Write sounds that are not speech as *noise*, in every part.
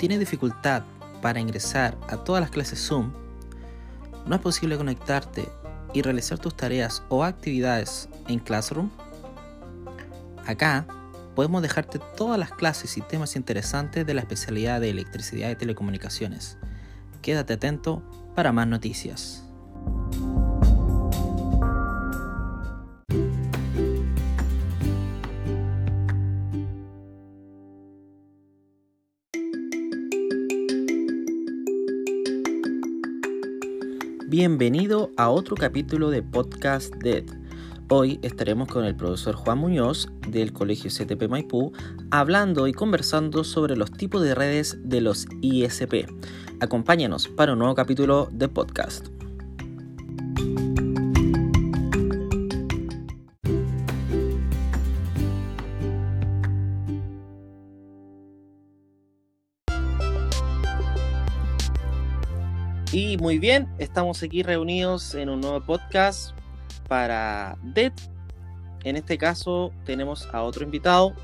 ¿Tienes dificultad para ingresar a todas las clases Zoom? ¿No es posible conectarte y realizar tus tareas o actividades en Classroom? Acá podemos dejarte todas las clases y temas interesantes de la especialidad de electricidad y telecomunicaciones. Quédate atento para más noticias. Bienvenido a otro capítulo de Podcast Dead. Hoy estaremos con el profesor Juan Muñoz del Colegio CTP Maipú hablando y conversando sobre los tipos de redes de los ISP. Acompáñanos para un nuevo capítulo de podcast. Y muy bien, estamos aquí reunidos en un nuevo podcast para DET. En este caso tenemos a otro invitado,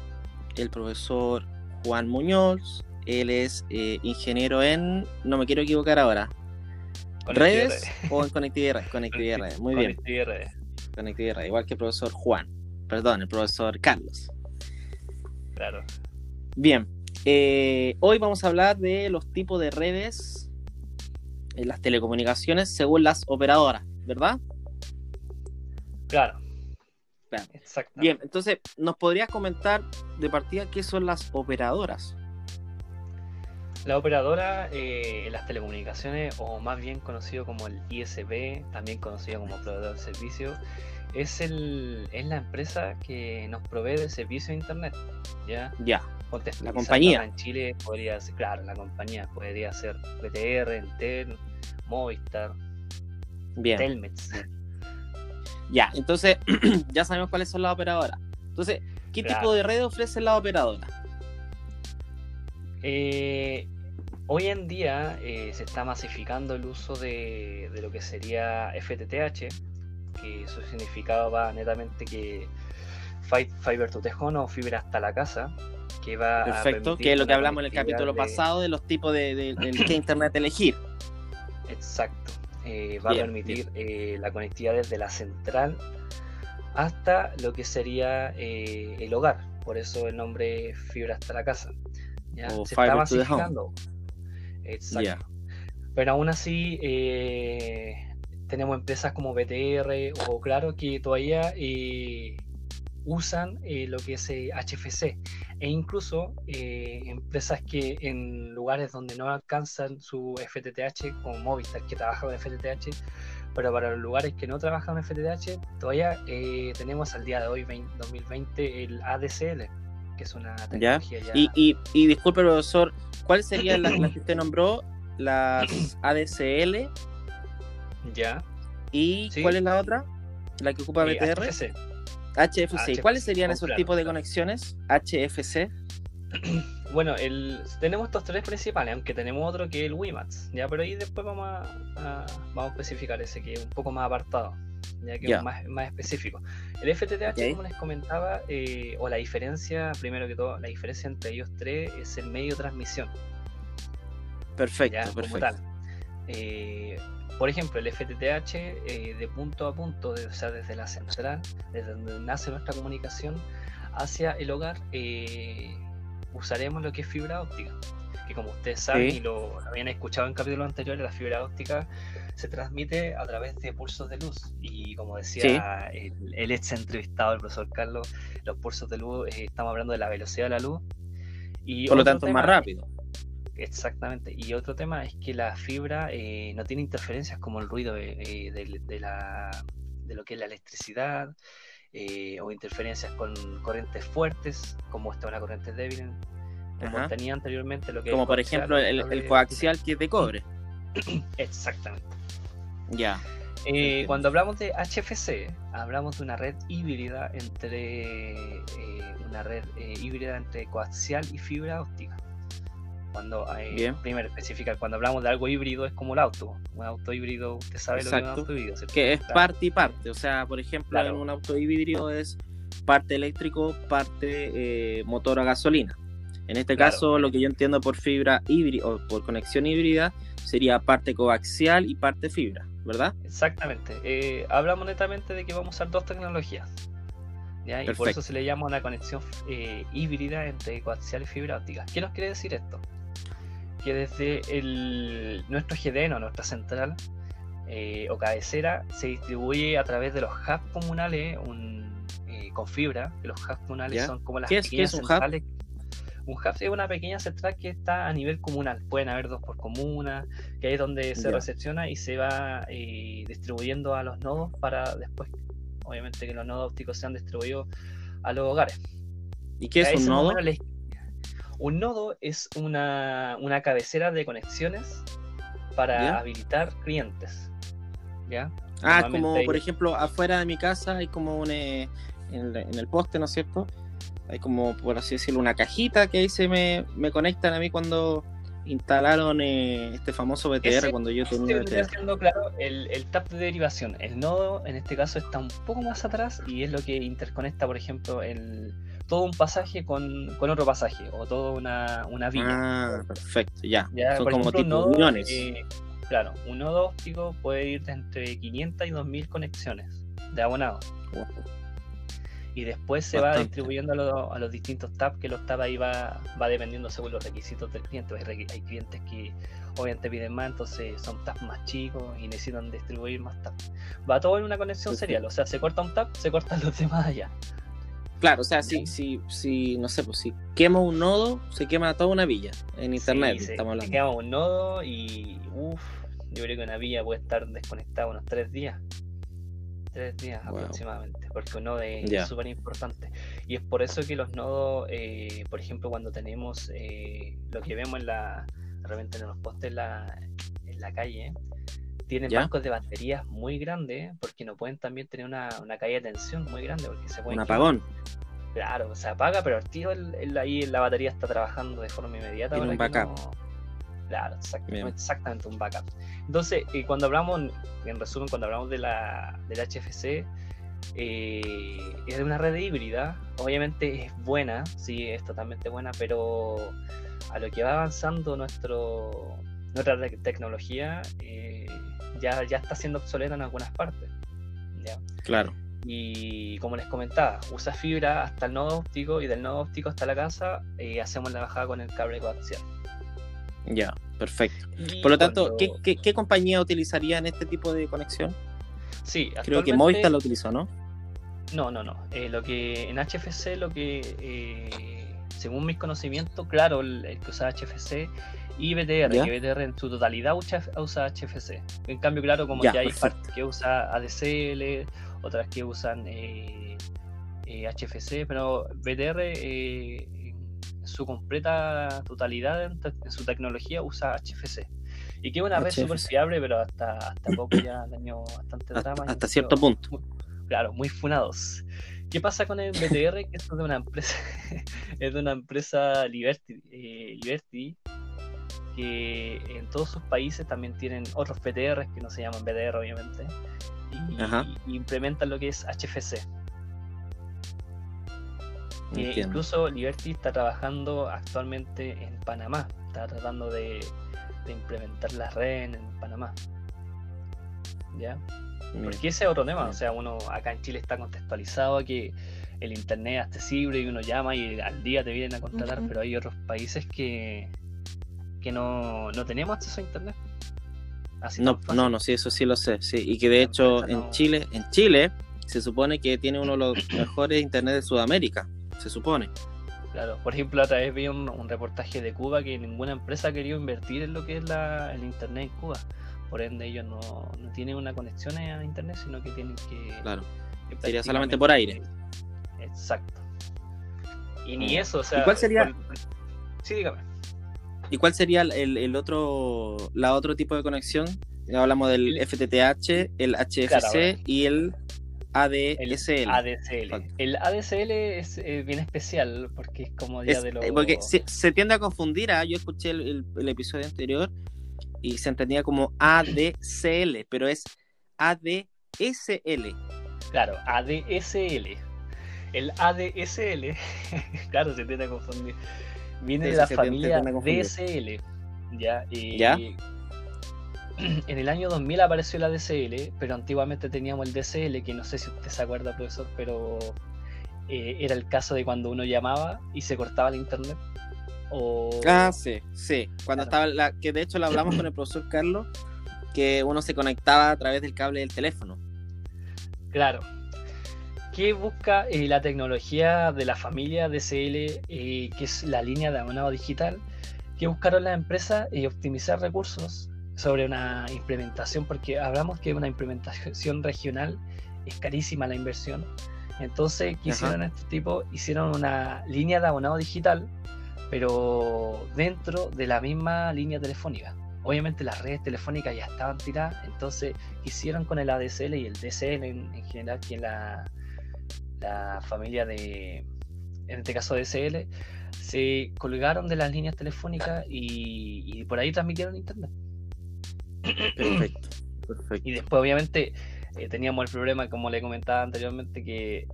el profesor Juan Muñoz. Él es eh, ingeniero en, no me quiero equivocar ahora, redes o en conectividad, conectividad redes. Muy bien. Conectividad redes. Conectividad redes, igual que el profesor Juan, perdón, el profesor Carlos. Claro. Bien, eh, hoy vamos a hablar de los tipos de redes en las telecomunicaciones según las operadoras, ¿verdad? Claro. Exacto. Bien, entonces, ¿nos podrías comentar de partida qué son las operadoras? La operadora eh, en las telecomunicaciones, o más bien conocido como el ISP, también conocido como proveedor de servicio, es, el, es la empresa que nos provee de servicio de Internet. ¿ya? Ya. La compañía. En Chile podría ser, claro, la compañía podría ser BTR, Entel, Movistar, Bien. Telmex. Ya, entonces *clears throat* ya sabemos cuáles son las operadoras. Entonces, ¿qué tipo de red ofrece la operadora? Eh, hoy en día eh, se está masificando el uso de, lo que sería FTTH, que su significado va netamente que Fiber to the Home o fibra hasta la casa, que va Perfecto, que es lo que hablamos en el capítulo pasado de los tipos de, de, internet elegir. Exacto. Eh, va a permitir eh, la conectividad desde la central hasta lo que sería eh, el hogar. Por eso el nombre fibra hasta la casa. ¿ya? Se está masificando. Exacto. Pero aún así tenemos empresas como BTR o claro que todavía usan eh, lo que es HFC eh, e incluso eh, empresas que en lugares donde no alcanzan su FTTH, como Movistar que trabaja con FTTH, pero para los lugares que no trabajan con FTTH, todavía tenemos al día de hoy, 2020, el ADCL, que es una tecnología ya... Y, y, disculpe, profesor, ¿cuáles serían las, que usted nombró? Las ADCL. Ya. ¿Y cuál es la otra? ¿La que ocupa BTR? HFC. ¿Cuáles serían esos tipos de conexiones? HFC. *clears throat* Bueno, el, tenemos estos tres principales, aunque tenemos otro que es el WiMAX, ya, pero ahí después vamos a, vamos a especificar ese que es un poco más apartado, ya que es más, más, específico. El FTTH, como les comentaba, eh, o la diferencia, primero que todo, la diferencia entre ellos tres es el medio de transmisión. Perfecto, perfecto. Eh, por ejemplo, el FTTH eh, de punto a punto, o sea, desde la central, desde donde nace nuestra comunicación hacia el hogar, eh, usaremos lo que es fibra óptica. Que como ustedes saben y lo habían escuchado en capítulos anteriores, la fibra óptica se transmite a través de pulsos de luz. Y como decía el, ex entrevistado, el profesor Carlos, los pulsos de luz, eh, estamos hablando de la velocidad de la luz. Y Por lo tanto, más rápido Exactamente. Y otro tema es que la fibra eh, no tiene interferencias como el ruido de, eh, de, la, de lo que es la electricidad eh, o interferencias con corrientes fuertes, como esta una corriente débil, como tenía anteriormente lo que Como por ejemplo el, coaxial que es de cobre. *clears throat* Exactamente. Ya. cuando hablamos de HFC, hablamos de una red híbrida entre una red híbrida entre coaxial y fibra óptica. Cuando hay, primero especificar, cuando hablamos de algo híbrido es como el auto. Un auto híbrido, usted sabe lo que es un auto híbrido. Que es parte y parte. O sea, por ejemplo, en un auto híbrido es parte eléctrico, parte eh, motor a gasolina. En este Claro. caso, lo que yo entiendo por fibra híbrida o por conexión híbrida sería parte coaxial y parte fibra, ¿verdad? Exactamente. Eh, hablamos netamente de que vamos a usar dos tecnologías. ¿ya? Y por eso se le llama una conexión eh, híbrida entre coaxial y fibra óptica. ¿Qué nos quiere decir esto? Que desde el, nuestro GDN o nuestra central eh, o cabecera se distribuye a través de los hubs comunales un, eh, con fibra, que los hubs comunales ¿Ya? son como las ¿Qué es- qué pequeñas es un hub? centrales. Un hub es una pequeña central que está a nivel comunal. Pueden haber dos por comuna, que ahí es donde se Ya. recepciona y se va eh, distribuyendo a los nodos para después, obviamente, que los nodos ópticos sean distribuidos a los hogares. ¿Y qué es un nodo? Un nodo es una, una cabecera de conexiones para Ya. habilitar clientes. ¿Ya? Ah, como hay- por ejemplo afuera de mi casa hay como un eh, en, el- en el poste, ¿no es cierto? Hay como, por así decirlo, una cajita que ahí se me, me conectan a mí cuando instalaron eh, este famoso BTR Ese- cuando yo Este tenía vendría BTR. siendo, claro, el, el tap de derivación. El nodo, en este caso, está un poco más atrás y es lo que interconecta, por ejemplo, el, todo un pasaje con, con otro pasaje o toda una, una vía. Ah, perfecto, ya. Ya, Son como ejemplo, tipo nodo, uniones. eh, claro, un nodo óptico puede ir de entre 500 y 2000 conexiones de abonados. Wow. Y después se va distribuyendo a, los- a los distintos tabs, que los tabs ahí va, va dependiendo según los requisitos del cliente. Hay, hay clientes que obviamente piden más, entonces son tabs más chicos y necesitan distribuir más tabs. Va todo en una conexión serial, o sea, se corta un tab, se cortan *laughs* los demás allá. Claro, o sea, si, si, si, no sé, pues si quemo un nodo, se quema toda una villa en internet, Sí, se- estamos se hablando. queda un nodo y uff, yo creo que una villa puede estar desconectada unos tres días. Tres días Wow. aproximadamente, porque un nodo es Ya. súper importante. Y es por eso que los nodos, eh, por ejemplo, cuando tenemos eh, lo que vemos en la, de repente en los postes en la, en la calle, tienen Ya. bancos de baterías muy grandes, porque no pueden también tener una, una caída de tensión muy grande, porque se pueden Un quemar. apagón. Claro, se apaga, pero el tiro el, el- ahí la batería está trabajando de forma inmediata. Tiene un backup. no- Claro, exactamente un backup. Entonces, eh, cuando hablamos, en resumen, cuando hablamos de la, del HFC, eh, es de una red híbrida. Obviamente es buena, sí, es totalmente buena, pero a lo que va avanzando nuestro, nuestra tec- tecnología, eh, ya, ya está siendo obsoleta en algunas partes. ¿ya? Claro. Y como les comentaba, usa fibra hasta el nodo óptico y del nodo óptico hasta la casa eh, hacemos la bajada con el cable coaxial. Ya, perfecto. Y Por lo tanto, cuando- ¿qué, qué, qué compañía utilizaría en este tipo de conexión? Sí, Creo que Movistar lo utilizó, ¿no? No, no, no. Eh, lo que en HFC, lo que eh, según mis conocimientos, claro, el, el que usa HFC y BTR, Ya. que BTR en su totalidad usa, usa HFC. En cambio, claro, como Ya, que hay perfecto. partes que usa ADCL, otras que usan eh, eh, HFC, pero BTR eh, en su completa totalidad en, su tecnología usa HFC. Y que es una red súper HFC. fiable, pero hasta, hasta poco ya tenido bastante drama. hasta cierto punto. Claro, muy funados. ¿Qué pasa con el BTR? que esto es de una empresa, *laughs* es de una empresa Liberty, eh, Liberty, que en todos sus países también tienen otros BTRs que no se llaman BTR obviamente, y, implementan lo que es HFC. Eh, incluso Liberty está trabajando actualmente en Panamá, está tratando de, de implementar la red en Panamá. ¿Ya? Bien. Porque ese es otro tema, Bien. o sea, uno acá en Chile está contextualizado a que el internet es accesible y uno llama y al día te vienen a contratar, pero hay otros países que, que no, no tenemos acceso a internet. Así No, no, no, sí, eso sí lo sé. Sí, y que de La hecho en no- Chile, en Chile se supone que tiene uno de los mejores internet de Sudamérica, se supone. Claro, por ejemplo, otra vez vi un, un reportaje de Cuba que ninguna empresa ha querido invertir en lo que es la, el internet en Cuba. Por ende, ellos no, no tienen una conexión a internet, sino que tienen que. Claro. que Sería solamente por aire. Exacto. Y ni Mm. eso, o sea. cuál sería- por- Sí, dígame. ¿Y cuál sería el, el- el otro, la otro tipo de conexión? Hablamos del El- FTTH, el HFC Claro, y el El ADSL. ADCL. Falta. El ADCL es eh, bien especial porque es como Es- de los. eh, Porque se, se tiende a confundir, ¿ah? yo escuché el, el- el episodio anterior y se entendía como ADCL, pero es ADSL. Claro, ADSL. El ADSL, *laughs* claro, se tiende a confundir. Viene de la familia. DSL. ¿ya? Y ¿Ya? *clears throat* En el año 2000 apareció la DSL, pero antiguamente teníamos el DSL, que no sé si usted se acuerda, profesor, pero eh, era el caso de cuando uno llamaba y se cortaba el internet. O... Ah, sí, sí. Cuando Claro. estaba la, que de hecho lo hablamos con el profesor Carlos, que uno se conectaba a través del cable del teléfono. Claro. ¿Qué busca eh, la tecnología de la familia DSL, eh, que es la línea de abonado digital? ¿Qué buscaron las empresas? Eh, optimizar recursos sobre una implementación, porque hablamos que una implementación regional es carísima la inversión. Entonces, ¿qué Ajá. hicieron este tipo? Hicieron una línea de abonado digital, pero dentro de la misma línea telefónica. Obviamente las redes telefónicas ya estaban tiradas, entonces hicieron con el ADSL y el DSL en, en general, que la, la familia de, en este caso DSL, se colgaron de las líneas telefónicas y, y por ahí transmitieron internet. Perfecto, perfecto. Y después, obviamente, eh, teníamos el problema, como le comentaba anteriormente, que,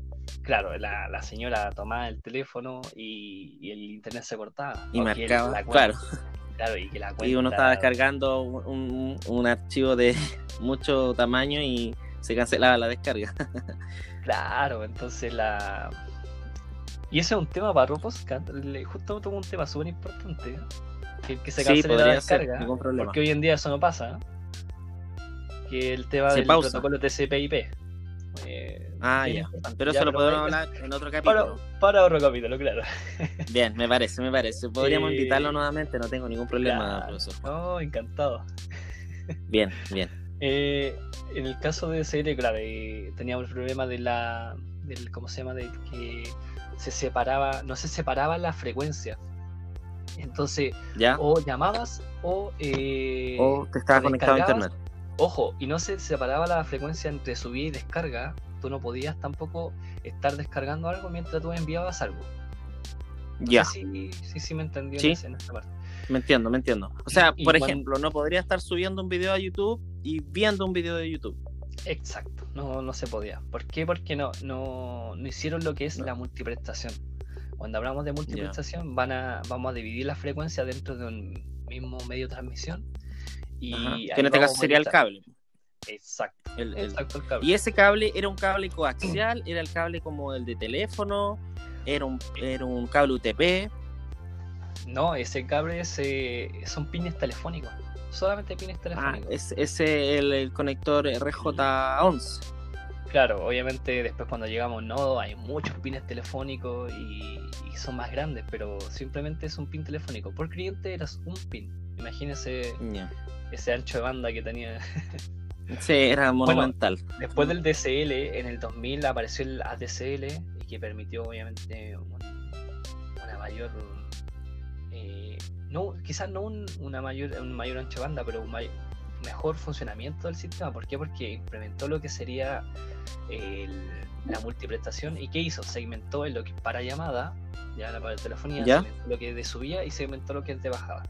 claro, la, la señora tomaba el teléfono y, y el internet se cortaba. Y marcaba, la cuenta- claro. Claro, y que la Y uno cuenta- estaba descargando un, un- un archivo de *laughs* mucho tamaño y se cancelaba la descarga. *laughs* Claro, entonces la. Y ese es un tema para Roboscat. le- Justo tuvo un tema súper importante. Que, que se sí, cancele la descarga. Porque hoy en día eso no pasa. Que el tema Se del pausa. protocolo TCP/IP. Eh, Ah, ya. Pero Ya, eso lo podemos hablar en otro Para, capítulo. para otro capítulo, claro. *laughs* Bien, me parece, me parece. Podríamos Sí. invitarlo nuevamente, no tengo ningún problema, Claro. profesor. No, encantado. Bien, bien. Eh, en el caso de SL, claro, eh, teníamos el problema de la. Del, ¿Cómo se llama? De que se separaba. No se separaba la frecuencia. Entonces, ¿Ya? o llamabas o. eh, o te estaba o conectado a internet. Ojo, y no se separaba la frecuencia entre subida y descarga. Tú no podías tampoco estar descargando algo mientras tú enviabas algo. No Ya, si, si me entendió Sí. en esta parte. me entiendo, me entiendo. O sea, Y por cuando- ejemplo, no podría estar subiendo un video a YouTube y viendo un video de YouTube. Exacto, no, no se podía. ¿Por qué? Porque no, no, no hicieron lo que es No. la multiprestación. Cuando hablamos de multiprestación, van a, vamos a dividir la frecuencia dentro de un mismo medio de transmisión. Y Ajá. Que en este caso sería el cable. Exacto, El- el- exacto el cable. Y ese cable era un cable coaxial, era el cable como el de teléfono, era un, era un cable UTP. No, ese cable es, eh, son pines telefónicos. Solamente pines Ah, telefónicos. es, ese el, el conector RJ11. Claro, obviamente después cuando llegamos no, hay muchos pines telefónicos y, y son más grandes, pero simplemente es un pin telefónico. Por cliente eras un pin. Imagínese ese ancho de banda que tenía. *laughs* Sí, era monumental. Después del DCL, en el 2000 apareció el ADCL y que permitió obviamente un- una mayor, no, quizás no un, una mayor, un mayor ancho de banda, pero un mejor funcionamiento del sistema. ¿Por qué? Porque implementó lo que sería el- la multiprestación y ¿qué hizo? Segmentó en lo que es para llamada, ya la para telefonía, ¿Ya? lo que de subida y segmentó lo que es de bajada.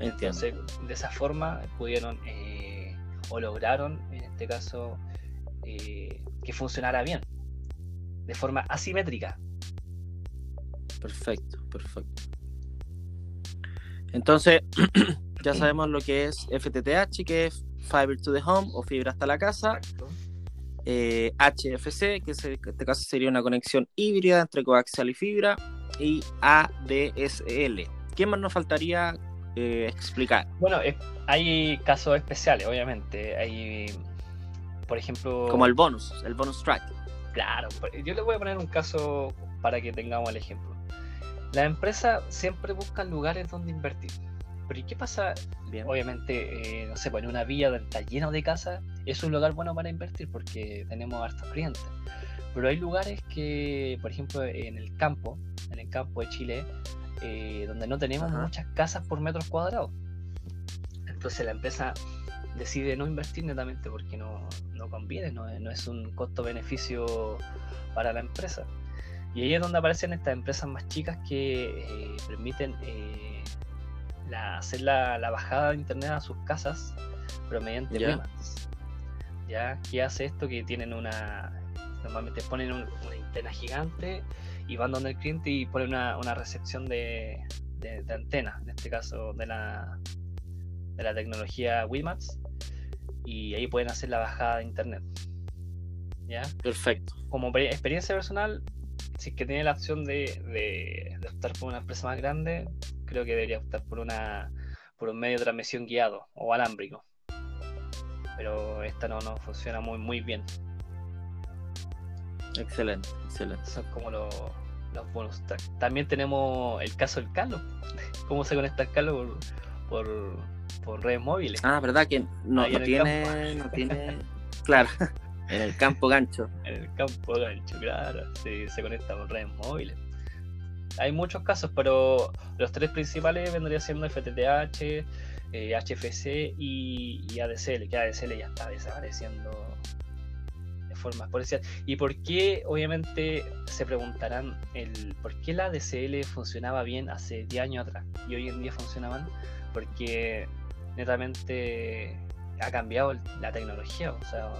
Entiendo. Entonces, de esa forma pudieron eh, o lograron, en este caso, eh, que funcionara bien, de forma asimétrica. Perfecto, perfecto. Entonces, *clears throat* ya sabemos lo que es FTTH, que es Fiber to the Home o fibra hasta la casa. Exacto. eh, HFC, que en este caso sería una conexión híbrida entre coaxial y fibra. Y ADSL. ¿Qué más nos faltaría eh, explicar? Bueno, hay casos especiales, obviamente. Hay, por ejemplo, Como el bonus, el bonus track. Claro, yo les voy a poner un caso para que tengamos el ejemplo. Las empresas siempre buscan lugares donde invertir. Pero ¿y qué pasa Bien. obviamente, eh, no sé, pues en una villa donde está lleno de casas, es un lugar bueno para invertir porque tenemos hartos clientes. Pero hay lugares que, por ejemplo, en el campo, en el campo de Chile, eh, donde no tenemos Ajá. muchas casas por metros cuadrados. Entonces la empresa decide no invertir netamente porque no, no conviene, no, es- no es un costo-beneficio para la empresa. Y ahí es donde aparecen estas empresas más chicas que eh, permiten eh, la- hacer la, la bajada de internet a sus casas, pero mediante Ya. WiMAX. ¿Ya? ¿Qué hace esto? Que tienen una. Normalmente ponen un- una antena gigante y van donde el cliente y ponen una, una recepción de, de, antena, en este caso de la, de la tecnología WiMAX, y ahí pueden hacer la bajada de internet. ¿Ya? Perfecto. Como experiencia personal, si es que tiene la opción de, de, optar por una empresa más grande, creo que debería optar por una por un medio de transmisión guiado o alámbrico. Pero esta no, no funciona muy muy bien. Excelente, excelente. Son como los, los bonus También tenemos el caso del Calo. *laughs* ¿Cómo se conecta el Calo por, por, redes móviles? Ah, verdad que no, tiene, no tiene. Claro. *laughs* En el campo gancho. *laughs* En el campo gancho, claro. Sí, se conecta con redes móviles. Hay muchos casos, pero los tres principales vendrían siendo FTTH, HFC y, y, ADSL, que ADSL ya está desapareciendo de forma exponencial. ¿Y por qué, obviamente, se preguntarán el por qué la ADSL funcionaba bien hace 10 años atrás y hoy en día funciona mal? Porque netamente ha cambiado la tecnología, o sea,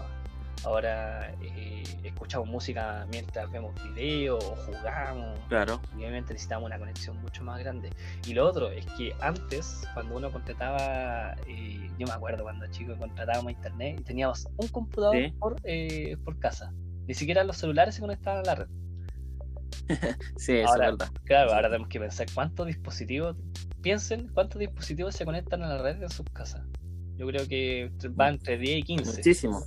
Ahora eh, escuchamos música mientras vemos videos o jugamos. Claro. Y obviamente necesitamos una conexión mucho más grande. Y lo otro es que antes, cuando uno contrataba, eh, yo me acuerdo cuando chicos contratábamos internet y teníamos un computador por, eh, por casa. Ni siquiera los celulares se conectaban a la red. *laughs* sí, eso es verdad. Claro, ahora tenemos que pensar cuántos dispositivos, piensen cuántos dispositivos se conectan a la red en sus casas. Yo creo que va entre 10 y 15. Muchísimo.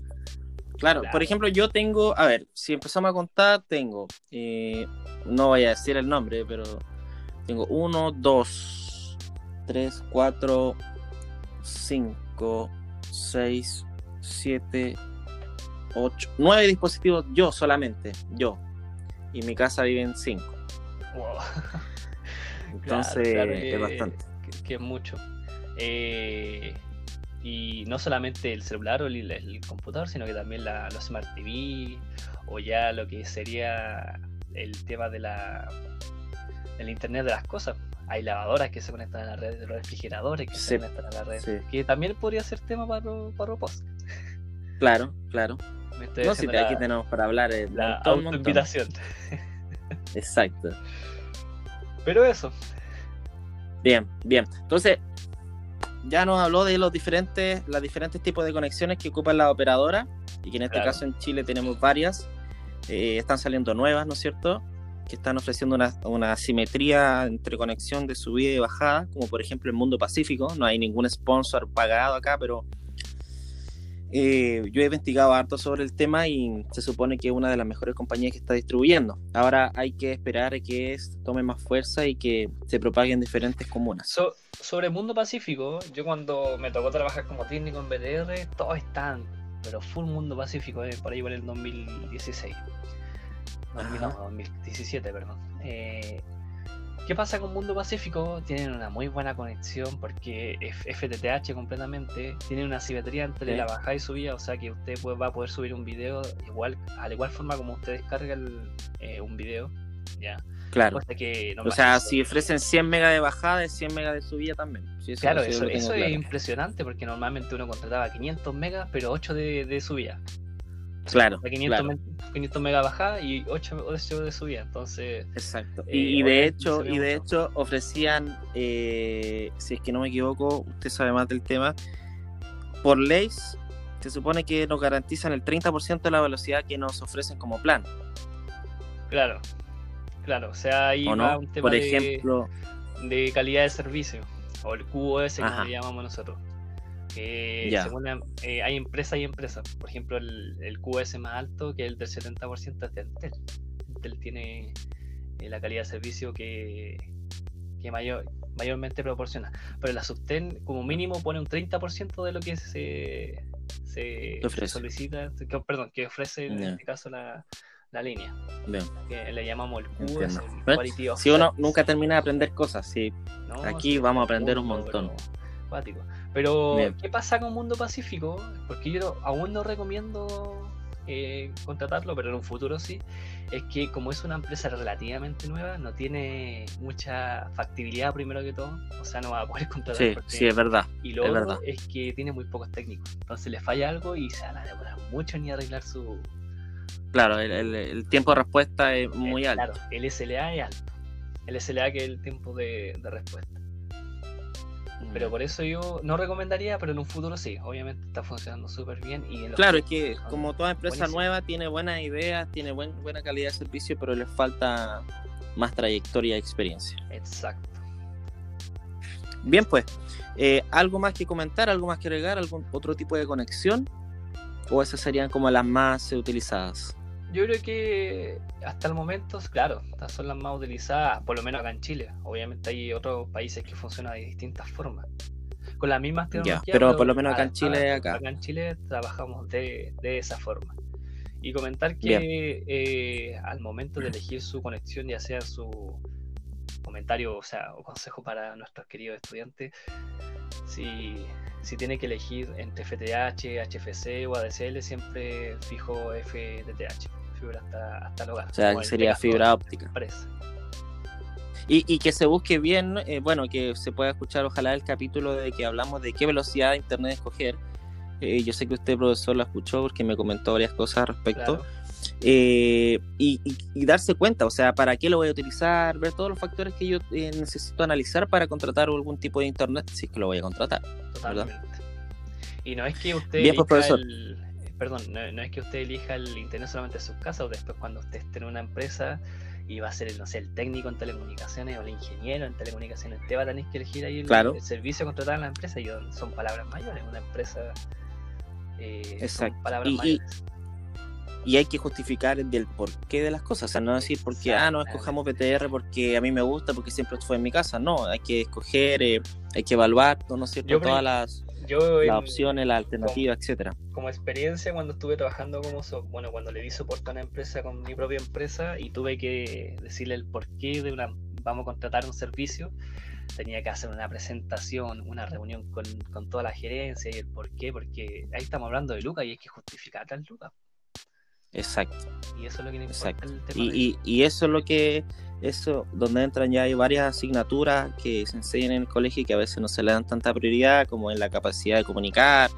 Claro, por ejemplo, yo tengo, a ver, si empezamos a contar, tengo, eh, no voy a decir el nombre, pero tengo uno, dos, tres, cuatro, cinco, seis, siete, ocho, nueve dispositivos yo solamente, yo. Y mi casa viven cinco. Wow. *laughs* Entonces, es bastante. Que, es mucho. Eh, y no solamente el celular o el, computador, sino que también la, los Smart TV o ya lo que sería el tema de la del Internet de las cosas. Hay lavadoras que se conectan a la red, refrigeradores que se conectan a la red, que también podría ser tema para, para post Claro, claro. no, si de aquí tenemos para hablar. Eh, la autoinvitación. Exacto. Pero eso. Bien, bien. Entonces, ya nos habló de los diferentes, las diferentes tipos de conexiones que ocupan la operadora y que en este caso en Chile tenemos varias. Eh, están saliendo nuevas, ¿no es cierto? Que están ofreciendo una, una simetría entre conexión de subida y bajada, como por ejemplo el Mundo Pacífico. No hay ningún sponsor pagado acá, pero eh, yo he investigado harto sobre el tema y se supone que es una de las mejores compañías que está distribuyendo. Ahora hay que esperar a que tome más fuerza y que se propague en diferentes comunas. sobre Mundo Pacífico, yo cuando me tocó trabajar como técnico en BTR, todos están, pero full Mundo Pacífico, eh, por ahí por el 2016. no, 2017, perdón. Eh, ¿Qué pasa con Mundo Pacífico? Tienen una muy buena conexión porque es FTTH completamente, tienen una simetría entre la bajada y subida, o sea que usted va a poder subir un video igual, a la igual forma como usted descarga eh, un video, ya. Claro. o sea, si ofrecen 100 megas de bajada, es 100 megas de subida también. claro, eso, es impresionante porque normalmente uno contrataba 500 megas, pero 8 de, de subida. Claro. 500, megas bajada y 8, de subida. Entonces. Exacto. y, eh, de hecho, y de hecho ofrecían, eh, si es que no me equivoco, usted sabe más del tema, por ley se supone que nos garantizan el 30% de la velocidad que nos ofrecen como plan. Claro, claro. O sea, ahí va un tema por ejemplo, de, calidad de servicio, o el QoS, como le llamamos nosotros. Que eh, hay empresas y empresas. Por ejemplo, el, el, QS más alto, que es el del 70% es de Intel. Intel tiene eh, la calidad de servicio que, que mayor, mayormente proporciona. Pero la Subten, como mínimo, pone un 30% de lo que se, se, solicita, que, perdón, que ofrece en este caso la, la línea. Que le llamamos el QS, Si uno nunca termina de aprender cosas, sí. aquí vamos a aprender un montón. Pero, ¿qué pasa con Mundo Pacífico? Porque yo aún no recomiendo eh, contratarlo, pero en un futuro sí. Es que como es una empresa relativamente nueva, no tiene mucha factibilidad primero que todo. O sea, no va a poder *laughs* contratar. Sí, sí, es verdad. Y lo otro es que tiene muy pocos técnicos. Entonces le falla algo y se van a demorar mucho ni arreglar su, Claro, el, tiempo de respuesta es muy alto. Claro, el SLA es alto. El SLA que es el tiempo de, respuesta. Pero mm. por eso yo no recomendaría, pero en un futuro sí. Obviamente está funcionando súper bien. Y claro, es que como toda empresa nueva tiene buenas ideas, tiene buena calidad de servicio, pero le falta más trayectoria y experiencia. Exacto. Bien, pues, eh, ¿algo más que comentar? ¿Algo más que agregar? ¿Algún otro tipo de conexión? ¿O esas serían como las más utilizadas? Yo creo que hasta el momento, claro, estas son las más utilizadas, por lo menos acá en Chile. Obviamente hay otros países que funcionan de distintas formas. Con las mismas tecnologías. pero, por lo menos acá en Chile, acá. acá en Chile trabajamos de, esa forma. Y comentar que eh, al momento de elegir su conexión, ya sea su comentario, o sea, o consejo para nuestros queridos estudiantes, si si tiene que elegir entre FTH, HFC o ADSL, siempre fijo FTTH, fibra hasta, hasta el hogar. O sea, sería fibra óptica. Y, y, que se busque bien, eh, bueno, que se pueda escuchar ojalá el capítulo de que hablamos de qué velocidad de internet escoger. Eh, yo sé que usted, profesor, lo escuchó porque me comentó varias cosas al respecto. Eh, y, darse cuenta, o sea, para qué lo voy a utilizar, ver todos los factores que yo eh, necesito analizar para contratar algún tipo de internet, si es que lo voy a contratar. Totalmente. Y no es que usted Bien, pues, profesor. Perdón, no, es que usted elija el internet solamente en su casa o después cuando usted esté en una empresa y va a ser, no sé, el técnico en telecomunicaciones o el ingeniero en telecomunicaciones, usted va a tener que elegir ahí el, servicio a contratar en la empresa y son palabras mayores, una empresa... Eh, Exacto. palabras mayores y hay que justificar del porqué de las cosas. O sea, no decir porque, ah, no escojamos BTR porque a mí me gusta, porque siempre fue en mi casa. No, hay que escoger, eh, hay que evaluar, ¿no es cierto? Todas las, las opciones, las alternativas, etcétera. Como experiencia, cuando estuve trabajando como, bueno, cuando le di soporte a una empresa con mi propia empresa y tuve que decirle el porqué de una, vamos a contratar un servicio, tenía que hacer una presentación, una reunión con, con toda la gerencia y el por qué, porque ahí estamos hablando de Lucas y hay que justificar al Lucas. Exacto. Y eso es lo que Exacto. y, y, eso es lo que, eso, donde entran ya hay varias asignaturas que se enseñan en el colegio y que a veces no se le dan tanta prioridad como en la capacidad de comunicar,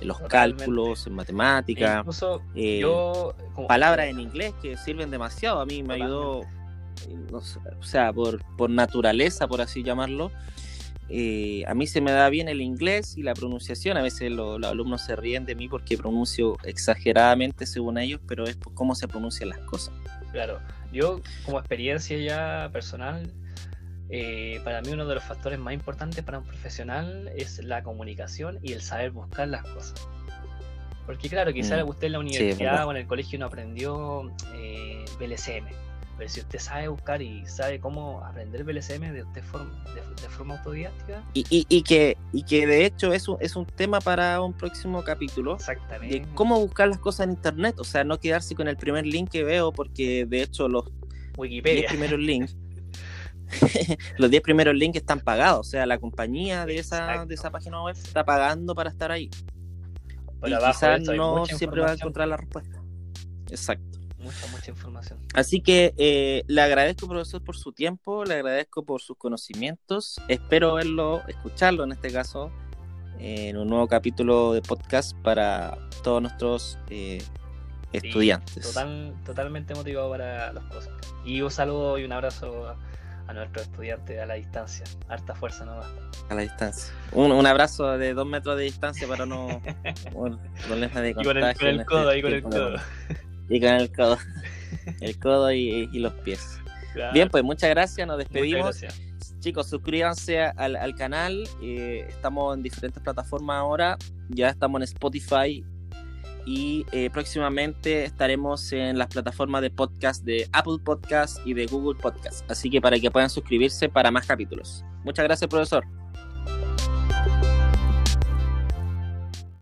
en los cálculos, en matemática, incluso eh, yo, palabras en inglés que sirven demasiado. A mí me ayudó, o sea, por, por naturaleza, por así llamarlo, eh, a mí se me da bien el inglés y la pronunciación. A veces los alumnos se ríen de mí porque pronuncio exageradamente según ellos, pero es por cómo se pronuncian las cosas. Claro, yo como experiencia ya personal, eh, para mí uno de los factores más importantes para un profesional es la comunicación y el saber buscar las cosas. Porque claro, quizás mm, usted en la universidad o en el colegio no aprendió eh, BLCM, pero si usted sabe buscar y sabe cómo aprender BLSM de, forma, de, forma autodidáctica. Y, y, y, que, y que de hecho es un, es un tema para un próximo capítulo. Exactamente. De cómo buscar las cosas en internet. O sea, no quedarse con el primer link que veo, porque de hecho los Wikipedia. primeros *laughs* links. *laughs* los 10 primeros links están pagados, o sea, la compañía de esa, de esa página web está pagando para estar ahí. y quizás no siempre va a encontrar la respuesta. Exacto mucha, mucha información. Así que eh, le agradezco, profesor, por su tiempo, le agradezco por sus conocimientos. Espero verlo, escucharlo en este caso, en un nuevo capítulo de podcast para todos nuestros eh, estudiantes. total, totalmente motivado para los cosas. Y un saludo y un abrazo a, nuestros estudiantes a la distancia. Harta fuerza nomás. A la distancia. Un, abrazo de dos metros de distancia para no. *laughs* problemas de contagio. Y con el, este codo, ahí con el codo y con el codo. *laughs* El codo y, los pies. Bien, pues muchas gracias, nos despedimos. Chicos, suscríbanse al, canal. Eh, estamos en diferentes plataformas ahora. Ya estamos en Spotify. Y eh, próximamente estaremos en las plataformas de podcast de Apple Podcast y de Google Podcast. Así que para que puedan suscribirse para más capítulos. Muchas gracias, profesor.